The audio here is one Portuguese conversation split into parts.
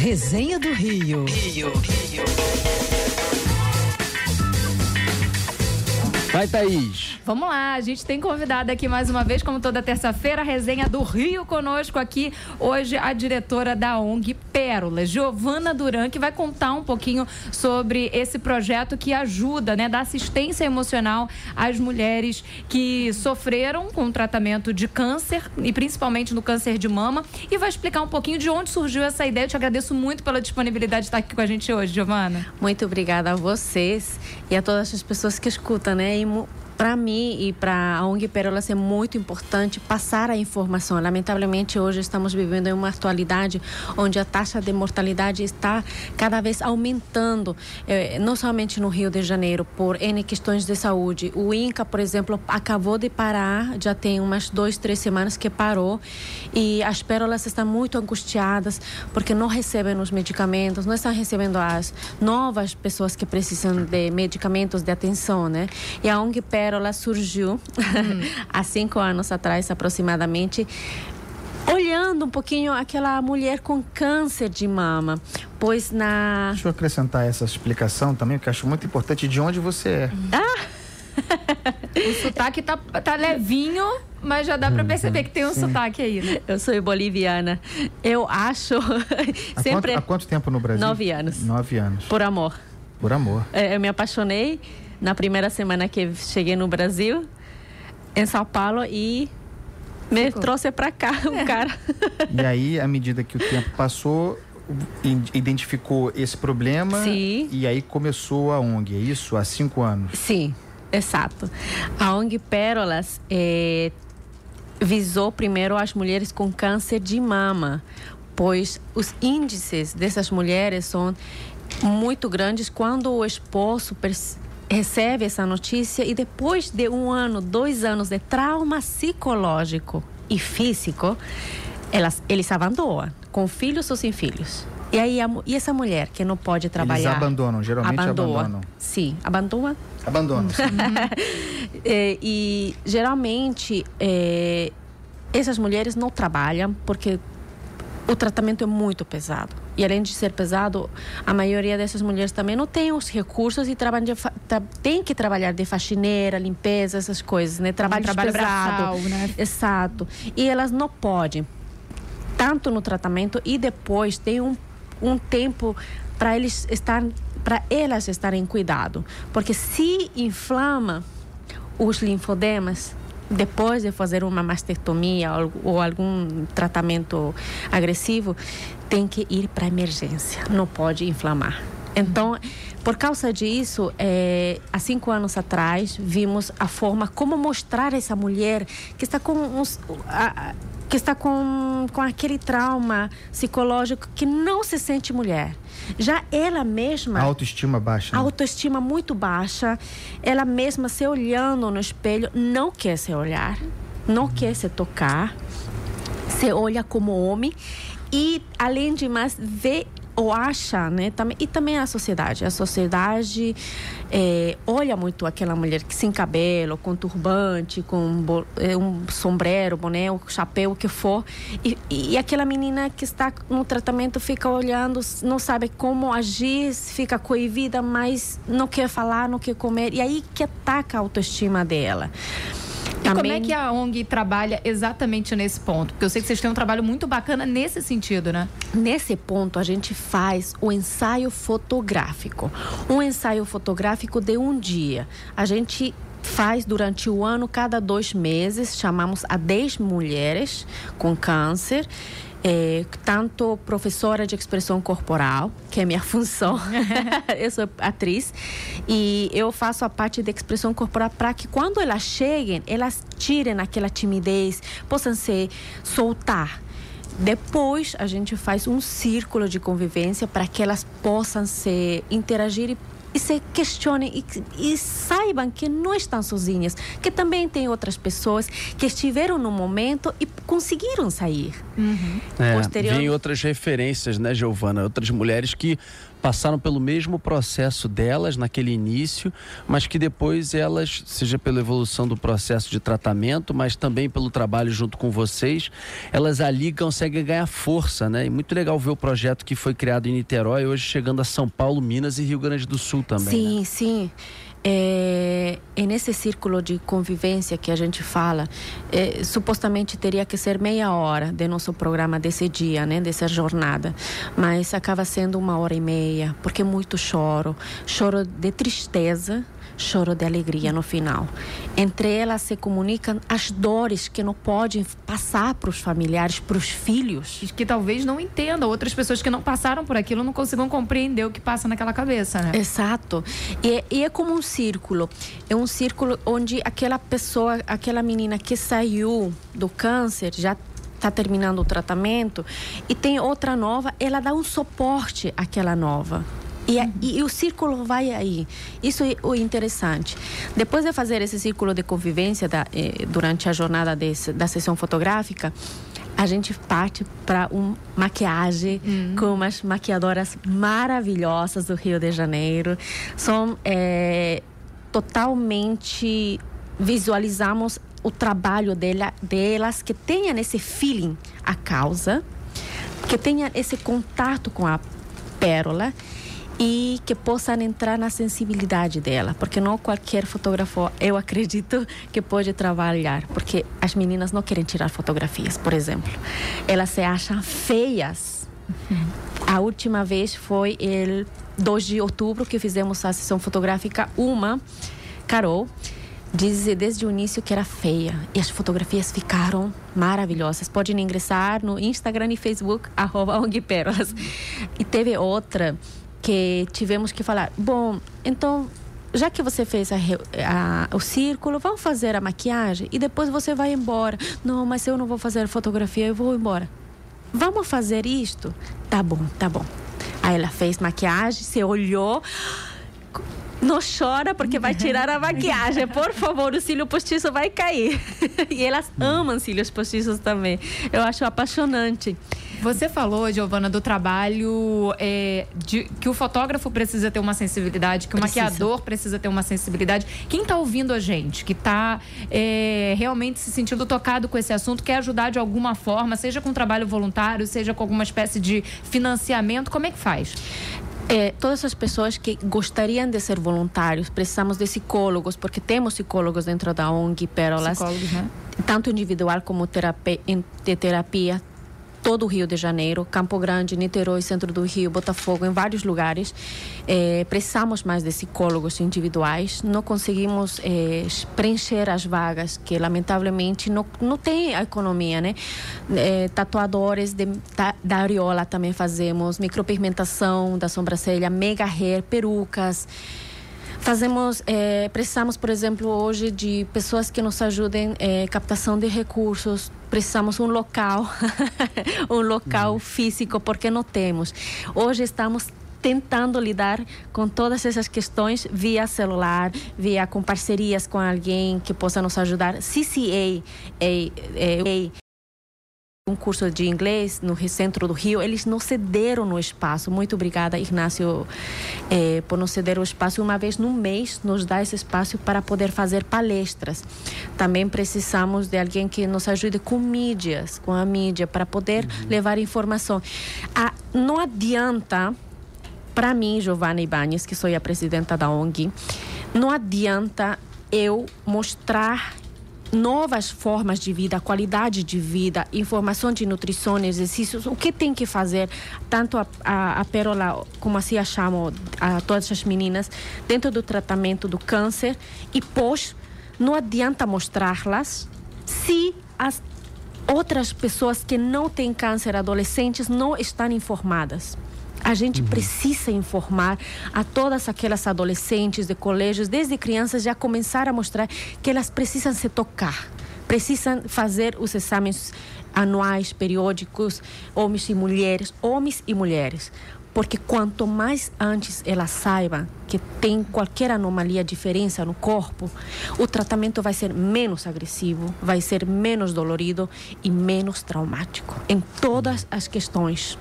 Resenha do Rio. Rio, Rio. Vai, Thaís. Vamos lá, a gente tem convidado aqui mais uma vez, como toda terça-feira, a resenha do Rio conosco aqui. Hoje, a diretora da ONG Pérola, Giovana Duran, que vai contar um pouquinho sobre esse projeto que ajuda, né, da assistência emocional às mulheres que sofreram com tratamento de câncer, e principalmente no câncer de mama. E vai explicar um pouquinho de onde surgiu essa ideia. Eu te agradeço muito pela disponibilidade de estar aqui com a gente hoje, Giovana. Muito obrigada a vocês e a todas as pessoas que escutam, né? Para mim e para a ONG Pérolas é muito importante passar a informação. Lamentavelmente, hoje estamos vivendo em uma atualidade onde a taxa de mortalidade está cada vez aumentando, eh, não somente no Rio de Janeiro, por N questões de saúde. O INCA, por exemplo, acabou de parar, já tem umas duas, três semanas que parou, e as pérolas estão muito angustiadas porque não recebem os medicamentos, não estão recebendo as novas pessoas que precisam de medicamentos de atenção, né? E a ONG Pérolas Pérola surgiu hum. há cinco anos atrás, aproximadamente, olhando um pouquinho aquela mulher com câncer de mama. Pois na. Deixa eu acrescentar essa explicação também, que eu acho muito importante de onde você é. Ah! o sotaque tá, tá levinho, mas já dá para perceber que tem um Sim. sotaque aí, né? Eu sou boliviana. Eu acho. Há sempre. Quanto, há quanto tempo no Brasil? Nove anos. Nove anos. Por amor. Por amor. É, eu me apaixonei na primeira semana que cheguei no Brasil, em São Paulo, e me Ficou. trouxe para cá o é. cara. E aí, à medida que o tempo passou, identificou esse problema Sim. e aí começou a ONG, é isso? Há cinco anos? Sim, exato. A ONG Pérolas é, visou primeiro as mulheres com câncer de mama, pois os índices dessas mulheres são muito grandes quando o esposo recebe essa notícia e depois de um ano, dois anos de trauma psicológico e físico, elas, eles abandonam, com filhos ou sem filhos. E aí a, e essa mulher que não pode trabalhar? Eles abandonam, geralmente abandona. abandonam. Sim, abandona. Abandonam. é, e geralmente é, essas mulheres não trabalham porque o tratamento é muito pesado. E além de ser pesado, a maioria dessas mulheres também não tem os recursos e trabalha de, tem que trabalhar de faxineira, limpeza, essas coisas, né? Trabalho, trabalho pesado. Braçal, né? Exato. E elas não podem, tanto no tratamento e depois tem um, um tempo para eles estar para elas estarem cuidado, porque se inflama os linfodemas, depois de fazer uma mastectomia ou, algum tratamento agressivo, tem que ir para emergência, não pode inflamar. Então, por causa disso, é, há cinco anos atrás, vimos a forma como mostrar essa mulher que está com uns, a, que está com, com aquele trauma psicológico que não se sente mulher. Já ela mesma. A autoestima baixa. Né? Autoestima muito baixa. Ela mesma se olhando no espelho, não quer se olhar, não uhum. quer se tocar, se olha como homem e, além de mais, vê ou acha, né? E também a sociedade. A sociedade é, olha muito aquela mulher que sem cabelo, com turbante, com é, um sombrero, boné, um chapéu, o que for. E, e aquela menina que está no tratamento fica olhando, não sabe como agir, fica coivida, mas não quer falar, não quer comer. E aí que ataca a autoestima dela. Como é que a ONG trabalha exatamente nesse ponto? Porque eu sei que vocês têm um trabalho muito bacana nesse sentido, né? Nesse ponto, a gente faz o ensaio fotográfico. Um ensaio fotográfico de um dia. A gente faz durante o ano, cada dois meses, chamamos a 10 mulheres com câncer é, tanto professora de expressão corporal, que é minha função, eu sou atriz, e eu faço a parte de expressão corporal para que quando elas cheguem, elas tirem aquela timidez, possam se soltar. Depois a gente faz um círculo de convivência para que elas possam se interagir e e se questionem e, e, saibam que não estão sozinhas, que também tem outras pessoas que estiveram no momento e conseguiram sair. Uhum. É, Posterior... Vem outras referências, né, Giovana? Outras mulheres que passaram pelo mesmo processo delas naquele início, mas que depois elas, seja pela evolução do processo de tratamento, mas também pelo trabalho junto com vocês, elas ali conseguem ganhar força, né? E muito legal ver o projeto que foi criado em Niterói, hoje chegando a São Paulo, Minas e Rio Grande do Sul também. Sim, né? sim. É, nesse círculo de convivência que a gente fala, é, supostamente teria que ser meia hora de nosso programa desse dia, né, dessa jornada, mas acaba sendo uma hora e meia, porque muito choro, choro de tristeza, choro de alegria no final. Entre elas se comunicam as dores que não podem passar para os familiares, para os filhos. Que talvez não entendam, outras pessoas que não passaram por aquilo não consigam compreender o que passa naquela cabeça, né? Exato. E, e é como um círculo. É um círculo onde aquela pessoa, aquela menina que saiu do câncer, já está terminando o tratamento e tem outra nova, ela dá um suporte àquela nova. E, e, e, o círculo vai aí. Isso é o interessante. Depois de fazer esse círculo de convivência da, eh, durante a jornada desse, da sessão fotográfica, a gente parte para uma maquiagem hum. com umas maquiadoras maravilhosas do Rio de Janeiro. São eh, totalmente visualizamos o trabalho dela, delas que tenham esse feeling a causa, que tenha esse contato com a pérola e que possam entrar na sensibilidade dela, porque não qualquer fotógrafo, eu acredito, que pode trabalhar, porque as meninas não querem tirar fotografias, por exemplo. Elas se acham feias. A última vez foi el 2 de outubro que fizemos a sessão fotográfica uma Carol disse desde o início que era feia e as fotografias ficaram maravilhosas. Podem ingressar no Instagram e Facebook arroba E teve outra que tivemos que falar: bom, então já que você fez a, a, o círculo, vamos fazer a maquiagem e depois você vai embora. Não, mas eu não vou fazer fotografia, eu vou embora. Vamos fazer isto? Tá bom, tá bom. Aí ela fez maquiagem, se olhou. Não chora porque vai tirar a maquiagem. Por favor, o cílio postiço vai cair. e elas amam cílios postiços também. Eu acho apaixonante. Você falou, Giovana, do trabalho é, de, que o fotógrafo precisa ter uma sensibilidade, que o precisa. maquiador precisa ter uma sensibilidade. Quem está ouvindo a gente, que está é, realmente se sentindo tocado com esse assunto, quer ajudar de alguma forma, seja com trabalho voluntário, seja com alguma espécie de financiamento, como é que faz? É, todas as pessoas que gostariam de ser voluntários, precisamos de psicólogos, porque temos psicólogos dentro da ONG Pérolas, Psicólogos, né? tanto individual como terapia, de terapia todo o Rio de Janeiro, Campo Grande, Niterói, centro do Rio, Botafogo, em vários lugares. É, precisamos mais de psicólogos individuais. Não conseguimos é, preencher as vagas, que lamentavelmente não, não tem a economia, né? É, tatuadores de, da, da areola também fazemos, micropigmentação da sobrancelha, mega hair, perucas. Fazemos, é, precisamos, por exemplo, hoje de pessoas que nos ajudem é, captação de recursos. Precisamos um local, um local uhum. físico, porque não temos. Hoje estamos tentando lidar com todas essas questões via celular, via com parcerias com alguém que possa nos ajudar. CCA é, é, um curso de inglês no centro do Rio, eles nos cederam no espaço. Muito obrigada, Ignácio, eh, por nos ceder o espaço. Uma vez no mês, nos dá esse espaço para poder fazer palestras. Também precisamos de alguém que nos ajude com mídias, com a mídia, para poder uhum. levar informação. Ah, não adianta, para mim, Giovana Ibanez, que sou a presidenta da ONG, não adianta eu mostrar novas formas de vida, qualidade de vida, informação de nutrição, exercícios, o que tem que fazer, tanto a, a, a Pérola, como assim a chamo, a todas as meninas, dentro do tratamento do câncer e pós, não adianta mostrá-las se as outras pessoas que não têm câncer, adolescentes, não estão informadas. A gente uhum. precisa informar a todas aquelas adolescentes de colégios, desde crianças, já começar a mostrar que elas precisam se tocar, precisam fazer os exames anuais, periódicos, homens e mulheres, homens e mulheres, porque quanto mais antes ela saiba que tem qualquer anomalia, diferença no corpo, o tratamento vai ser menos agressivo, vai ser menos dolorido e menos traumático em todas as questões.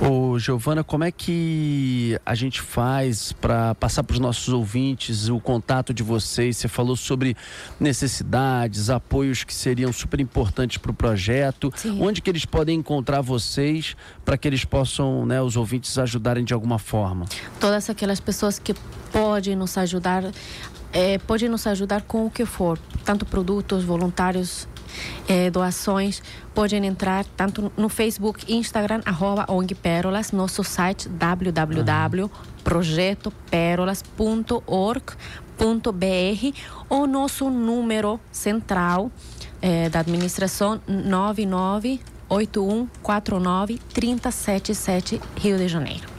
Ô, Giovana, como é que a gente faz para passar para os nossos ouvintes o contato de vocês? Você falou sobre necessidades, apoios que seriam super importantes para o projeto. Sim. Onde que eles podem encontrar vocês para que eles possam, né, os ouvintes ajudarem de alguma forma? Todas aquelas pessoas que podem nos ajudar, é, podem nos ajudar com o que for, tanto produtos, voluntários, é, doações, podem entrar tanto no Facebook, Instagram, arroba ONG Pérolas, nosso site www.projetoperolas.org.br ou nosso número central é, da administração 998149 3077 Rio de Janeiro.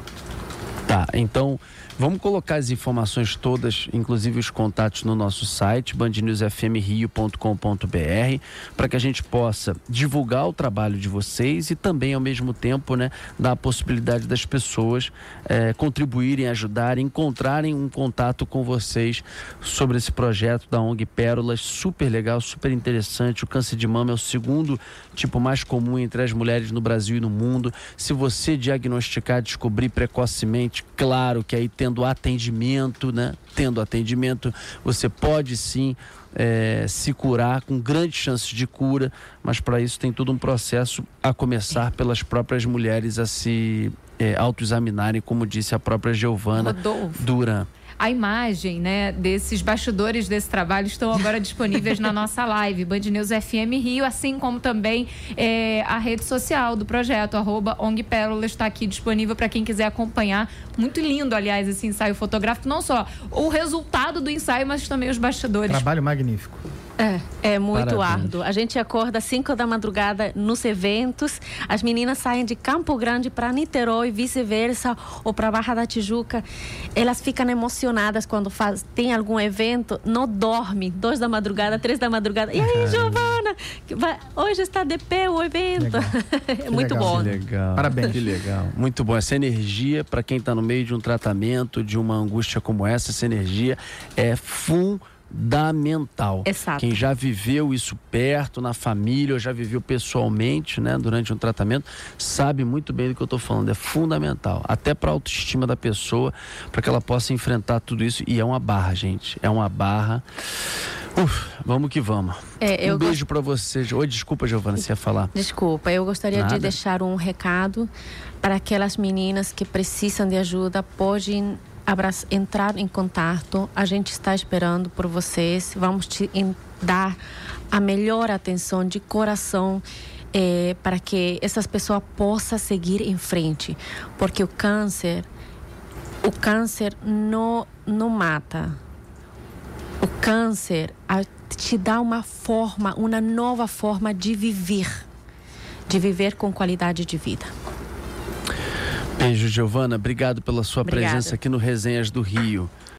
Tá, então Vamos colocar as informações todas, inclusive os contatos no nosso site, bandnewsfmrio.com.br, para que a gente possa divulgar o trabalho de vocês e também, ao mesmo tempo, né, dar a possibilidade das pessoas é, contribuírem, ajudarem, encontrarem um contato com vocês sobre esse projeto da ONG Pérolas. Super legal, super interessante. O câncer de mama é o segundo tipo mais comum entre as mulheres no Brasil e no mundo. Se você diagnosticar, descobrir precocemente, claro que aí tendo atendimento, né? Tendo atendimento, você pode sim é, se curar com grandes chances de cura, mas para isso tem todo um processo a começar pelas próprias mulheres a se é, autoexaminarem, como disse a própria Giovana Duran a imagem né, desses bastidores desse trabalho estão agora disponíveis na nossa live, Band News FM Rio, assim como também é, a rede social do projeto, arroba ONG está aqui disponível para quem quiser acompanhar. Muito lindo, aliás, esse ensaio fotográfico, não só o resultado do ensaio, mas também os bastidores. Trabalho magnífico. É, é muito Parabéns. árduo. A gente acorda às 5 da madrugada nos eventos, as meninas saem de Campo Grande para Niterói, vice-versa, ou para Barra da Tijuca. Elas ficam emocionadas quando faz, tem algum evento, não dorme, duas da madrugada, três da madrugada. E aí, Giovana, hoje está de pé o evento. é muito legal. bom. Que legal. Parabéns. Que legal. Muito bom. Essa energia, para quem está no meio de um tratamento, de uma angústia como essa, essa energia é fundamental fundamental. Exato. Quem já viveu isso perto, na família, ou já viveu pessoalmente, né, durante um tratamento, sabe muito bem do que eu estou falando. É fundamental, até para a autoestima da pessoa, para que ela possa enfrentar tudo isso. E é uma barra, gente. É uma barra. Uf, vamos que vamos. É, um beijo gost... para você. Oi, desculpa, Giovana, você ia falar. Desculpa, eu gostaria Nada. de deixar um recado para aquelas meninas que precisam de ajuda, podem entrar em contato. A gente está esperando por vocês. Vamos te dar a melhor atenção de coração. É, para que essas pessoas possam seguir em frente, porque o câncer, o câncer não, não mata. O câncer te dá uma forma, uma nova forma de viver, de viver com qualidade de vida. Beijo, Giovana. Obrigado pela sua Obrigada. presença aqui no Resenhas do Rio.